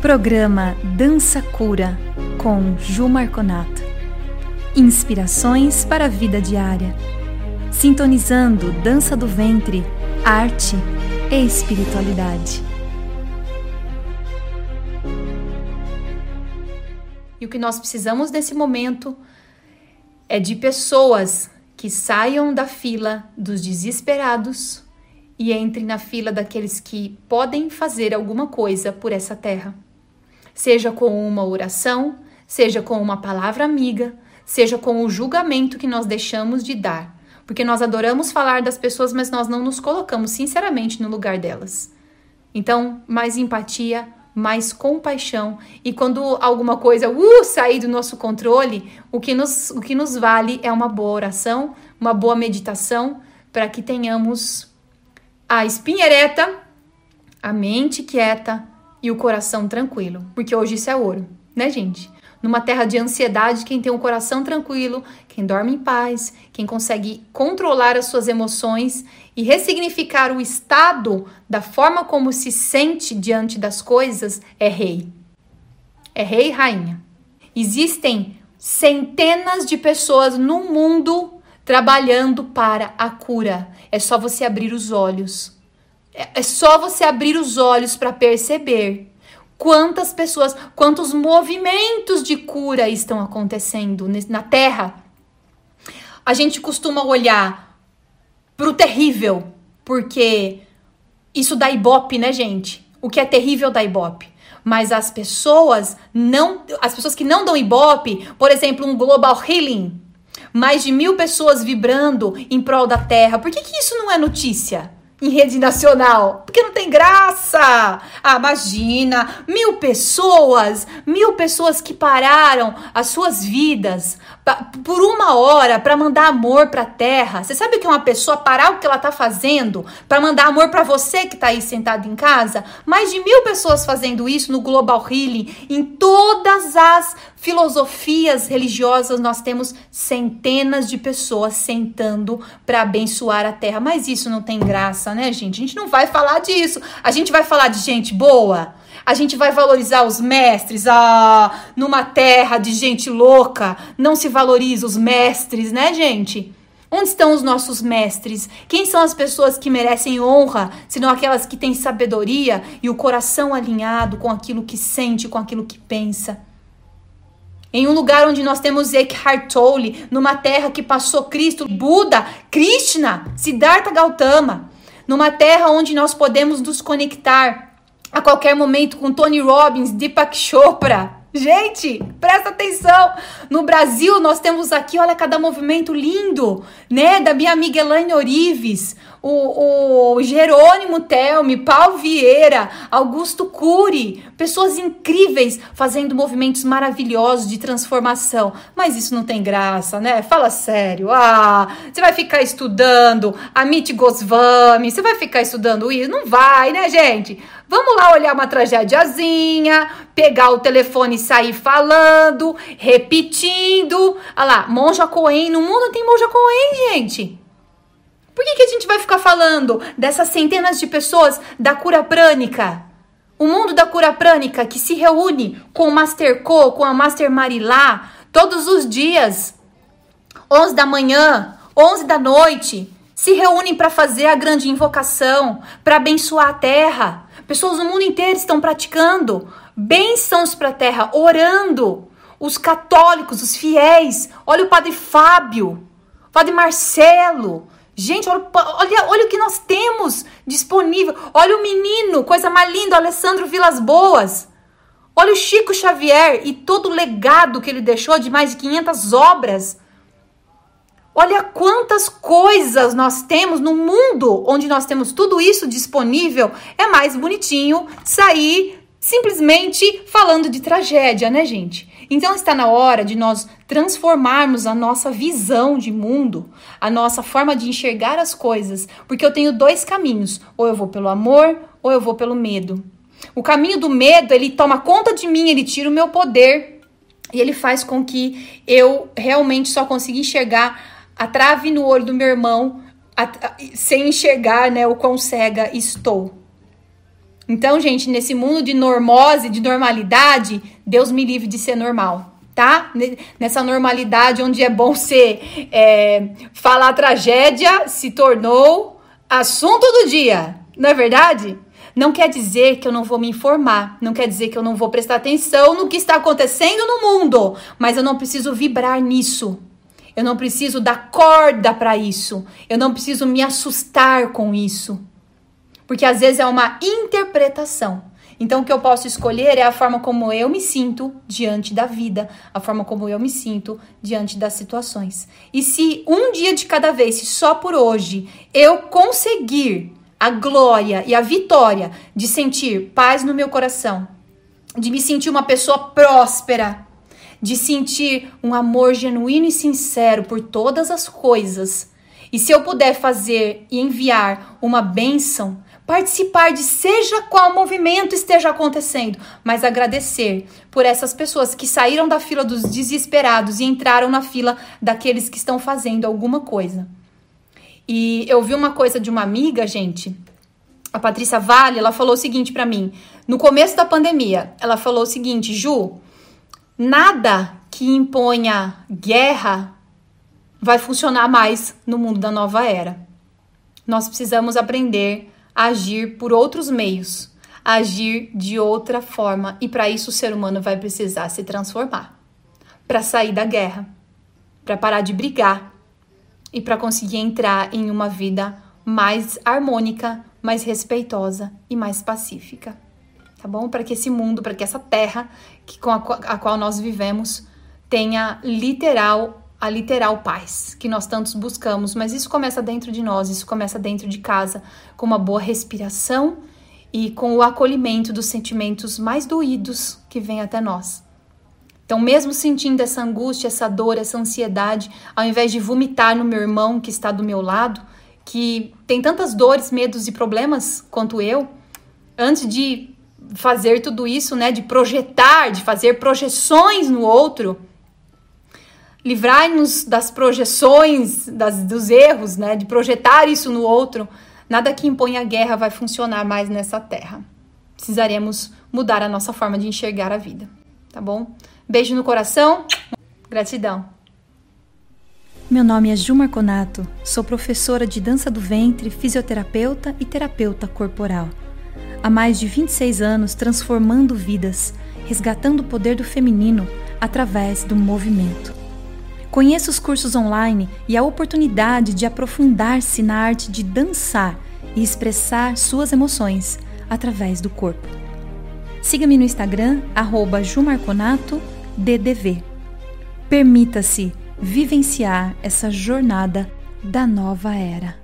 Programa Dança Cura com Ju Marconato. Inspirações para a vida diária. Sintonizando dança do ventre, arte e espiritualidade. E o que nós precisamos nesse momento é de pessoas que saiam da fila dos desesperados e entrem na fila daqueles que podem fazer alguma coisa por essa terra seja com uma oração, seja com uma palavra amiga, seja com o julgamento que nós deixamos de dar. Porque nós adoramos falar das pessoas, mas nós não nos colocamos sinceramente no lugar delas. Então, mais empatia, mais compaixão. E quando alguma coisa uh, sair do nosso controle, o que, nos, o que nos vale é uma boa oração, uma boa meditação, para que tenhamos a espinha ereta, a mente quieta, e o coração tranquilo, porque hoje isso é ouro, né, gente? Numa terra de ansiedade, quem tem um coração tranquilo, quem dorme em paz, quem consegue controlar as suas emoções e ressignificar o estado da forma como se sente diante das coisas, é rei. É rei e rainha. Existem centenas de pessoas no mundo trabalhando para a cura. É só você abrir os olhos. É, só você abrir os olhos para perceber quantas pessoas, quantos movimentos de cura estão acontecendo na Terra. A gente costuma olhar para o terrível, porque isso dá ibope, né, gente? O que é terrível dá ibope. Mas as pessoas não, as pessoas que não dão ibope, por exemplo, um global healing, mais de mil pessoas vibrando em prol da Terra. Por que, que isso não é notícia? Em rede nacional, porque não tem graça. Ah, imagina, mil pessoas, mil pessoas que pararam as suas vidas por uma hora para mandar amor para a terra. Você sabe o que é uma pessoa parar o que ela tá fazendo para mandar amor para você que tá aí sentado em casa? Mais de mil pessoas fazendo isso no Global Healing, em todas as filosofias religiosas, nós temos centenas de pessoas sentando para abençoar a terra. Mas isso não tem graça, né, gente? A gente não vai falar disso. A gente vai falar de gente boa. A gente vai valorizar os mestres. Ah, numa terra de gente louca, não se valoriza os mestres, né, gente? Onde estão os nossos mestres? Quem são as pessoas que merecem honra, senão aquelas que têm sabedoria e o coração alinhado com aquilo que sente, com aquilo que pensa? Em um lugar onde nós temos Eckhart Tolle, numa terra que passou Cristo, Buda, Krishna, Siddhartha Gautama, numa terra onde nós podemos nos conectar a qualquer momento com Tony Robbins, Deepak Chopra, Gente, presta atenção. No Brasil, nós temos aqui, olha cada movimento lindo, né? Da minha amiga Elaine Orives, o, o Jerônimo Telme, Paulo Vieira, Augusto Cury, pessoas incríveis fazendo movimentos maravilhosos de transformação. Mas isso não tem graça, né? Fala sério. Ah, você vai ficar estudando Amit Goswami, você vai ficar estudando isso? Não vai, né, gente? Vamos lá olhar uma tragédiazinha, pegar o telefone e sair falando, repetindo. Olha lá, Monja Coen, no mundo tem Monja Coen, gente. Por que, que a gente vai ficar falando dessas centenas de pessoas da cura prânica? O mundo da cura prânica que se reúne com o Master Co, com a Master Marilá, todos os dias, 11 da manhã, 11 da noite, se reúnem para fazer a grande invocação, para abençoar a terra. Pessoas do mundo inteiro estão praticando bênçãos para a terra, orando. Os católicos, os fiéis. Olha o Padre Fábio, o Padre Marcelo. Gente, olha, olha, olha o que nós temos disponível. Olha o menino, coisa mais linda, Alessandro Vilas Boas. Olha o Chico Xavier e todo o legado que ele deixou de mais de 500 obras. Olha quantas coisas nós temos no mundo onde nós temos tudo isso disponível. É mais bonitinho sair simplesmente falando de tragédia, né, gente? Então está na hora de nós transformarmos a nossa visão de mundo, a nossa forma de enxergar as coisas, porque eu tenho dois caminhos: ou eu vou pelo amor, ou eu vou pelo medo. O caminho do medo, ele toma conta de mim, ele tira o meu poder e ele faz com que eu realmente só consiga enxergar a trave no olho do meu irmão a, a, sem enxergar né, o quão cega estou. Então, gente, nesse mundo de normose, de normalidade, Deus me livre de ser normal, tá? Nessa normalidade onde é bom ser é, falar tragédia se tornou assunto do dia, não é verdade? Não quer dizer que eu não vou me informar, não quer dizer que eu não vou prestar atenção no que está acontecendo no mundo, mas eu não preciso vibrar nisso. Eu não preciso dar corda para isso. Eu não preciso me assustar com isso. Porque às vezes é uma interpretação. Então, o que eu posso escolher é a forma como eu me sinto diante da vida, a forma como eu me sinto diante das situações. E se um dia de cada vez, se só por hoje, eu conseguir a glória e a vitória de sentir paz no meu coração, de me sentir uma pessoa próspera, de sentir um amor genuíno e sincero por todas as coisas. E se eu puder fazer e enviar uma bênção, participar de seja qual movimento esteja acontecendo, mas agradecer por essas pessoas que saíram da fila dos desesperados e entraram na fila daqueles que estão fazendo alguma coisa. E eu vi uma coisa de uma amiga, gente, a Patrícia Vale, ela falou o seguinte para mim, no começo da pandemia, ela falou o seguinte, Ju, nada que imponha guerra vai funcionar mais no mundo da nova era. Nós precisamos aprender a agir por outros meios, agir de outra forma, e para isso o ser humano vai precisar se transformar para sair da guerra, para parar de brigar e para conseguir entrar em uma vida mais harmônica, mais respeitosa e mais pacífica tá bom? Para que esse mundo, para que essa terra que, com a, a qual nós vivemos tenha literal a literal paz que nós tantos buscamos, mas isso começa dentro de nós, isso começa dentro de casa, com uma boa respiração e com o acolhimento dos sentimentos mais doídos que vêm até nós. Então, mesmo sentindo essa angústia, essa dor, essa ansiedade, ao invés de vomitar no meu irmão que está do meu lado, que tem tantas dores, medos e problemas quanto eu, antes de fazer tudo isso, né, de projetar, de fazer projeções no outro, livrai-nos das projeções, das, dos erros, né, de projetar isso no outro. Nada que imponha guerra vai funcionar mais nessa terra. Precisaremos mudar a nossa forma de enxergar a vida, tá bom? Beijo no coração, gratidão. Meu nome é Ju Marconato, sou professora de dança do ventre, fisioterapeuta e terapeuta corporal há mais de 26 anos transformando vidas, resgatando o poder do feminino através do movimento. Conheça os cursos online e a oportunidade de aprofundar-se na arte de dançar e expressar suas emoções através do corpo. Siga-me no Instagram, jumarconatoddv. Permita-se vivenciar essa jornada da nova era.